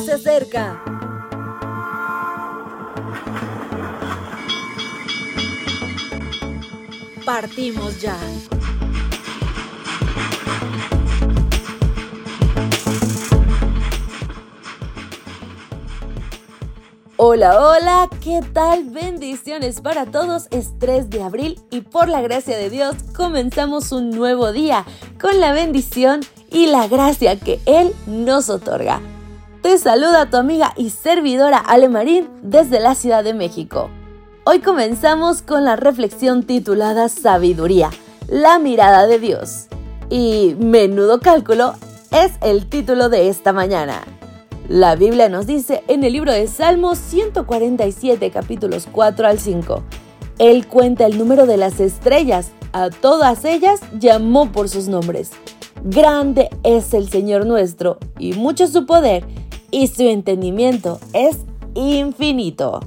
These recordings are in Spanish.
se acerca. Partimos ya. Hola, hola, ¿qué tal? Bendiciones para todos. Es 3 de abril y por la gracia de Dios comenzamos un nuevo día con la bendición y la gracia que Él nos otorga. Te saluda tu amiga y servidora Ale Marín desde la Ciudad de México. Hoy comenzamos con la reflexión titulada Sabiduría, la mirada de Dios. Y menudo cálculo es el título de esta mañana. La Biblia nos dice en el libro de Salmos 147 capítulos 4 al 5. Él cuenta el número de las estrellas, a todas ellas llamó por sus nombres. Grande es el Señor nuestro y mucho su poder y su entendimiento es infinito.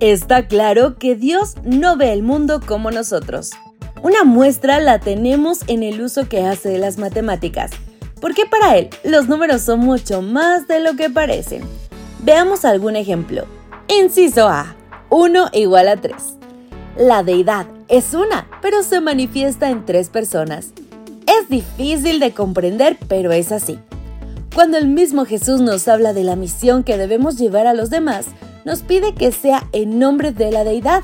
Está claro que Dios no ve el mundo como nosotros. Una muestra la tenemos en el uso que hace de las matemáticas porque para él los números son mucho más de lo que parecen. Veamos algún ejemplo. Inciso A. 1 igual a 3. La deidad es una, pero se manifiesta en tres personas. Es difícil de comprender, pero es así. Cuando el mismo Jesús nos habla de la misión que debemos llevar a los demás, nos pide que sea en nombre de la deidad,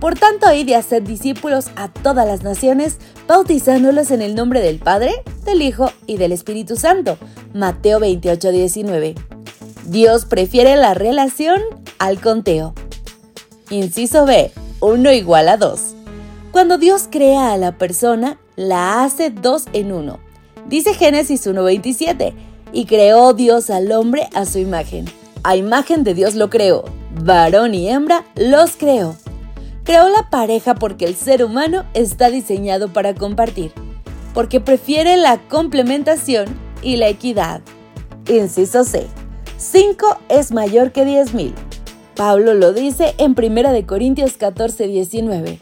por tanto, id de hacer discípulos a todas las naciones, bautizándolos en el nombre del Padre, del Hijo y del Espíritu Santo. Mateo 28, 19. Dios prefiere la relación al conteo. Inciso B. 1 igual a 2. Cuando Dios crea a la persona, la hace dos en uno. Dice Génesis 1.27, y creó Dios al hombre a su imagen. A imagen de Dios lo creó, varón y hembra los creó. Creó la pareja porque el ser humano está diseñado para compartir, porque prefiere la complementación y la equidad. Inciso C. 5 es mayor que 10.000. Pablo lo dice en 1 Corintios 14, 19.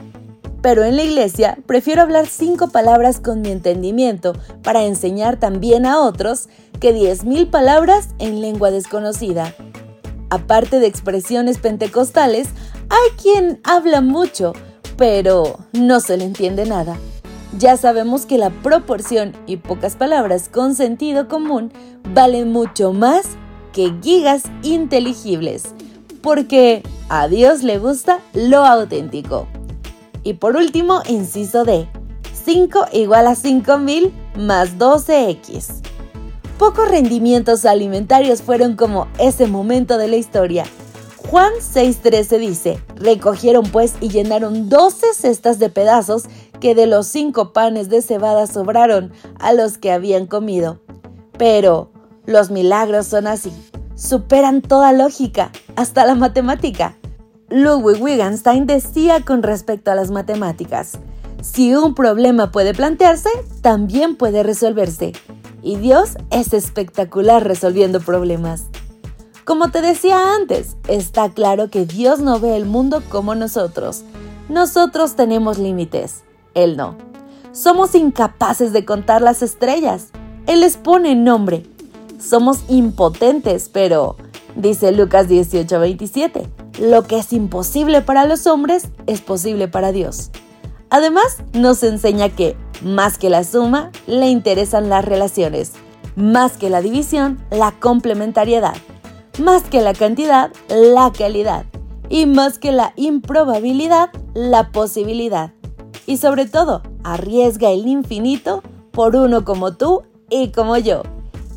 Pero en la iglesia prefiero hablar cinco palabras con mi entendimiento para enseñar también a otros que 10.000 palabras en lengua desconocida. Aparte de expresiones pentecostales, hay quien habla mucho, pero no se le entiende nada. Ya sabemos que la proporción y pocas palabras con sentido común valen mucho más que gigas inteligibles, porque a Dios le gusta lo auténtico. Y por último, inciso D, 5 igual a 5000 más 12x. Pocos rendimientos alimentarios fueron como ese momento de la historia Juan 6:13 dice, recogieron pues y llenaron doce cestas de pedazos que de los cinco panes de cebada sobraron a los que habían comido. Pero los milagros son así, superan toda lógica, hasta la matemática. Ludwig Wittgenstein decía con respecto a las matemáticas, si un problema puede plantearse, también puede resolverse. Y Dios es espectacular resolviendo problemas. Como te decía antes, está claro que Dios no ve el mundo como nosotros. Nosotros tenemos límites, Él no. Somos incapaces de contar las estrellas. Él les pone nombre. Somos impotentes, pero, dice Lucas 18:27, lo que es imposible para los hombres es posible para Dios. Además, nos enseña que, más que la suma, le interesan las relaciones, más que la división, la complementariedad. Más que la cantidad, la calidad. Y más que la improbabilidad, la posibilidad. Y sobre todo, arriesga el infinito por uno como tú y como yo.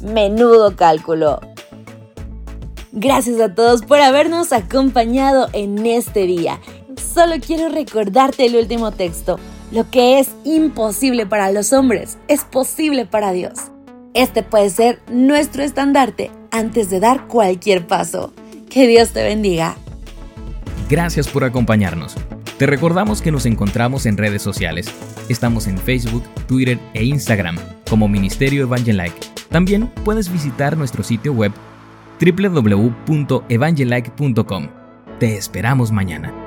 Menudo cálculo. Gracias a todos por habernos acompañado en este día. Solo quiero recordarte el último texto. Lo que es imposible para los hombres es posible para Dios. Este puede ser nuestro estandarte antes de dar cualquier paso. Que Dios te bendiga. Gracias por acompañarnos. Te recordamos que nos encontramos en redes sociales. Estamos en Facebook, Twitter e Instagram como Ministerio Evangelike. También puedes visitar nuestro sitio web www.evangelike.com. Te esperamos mañana.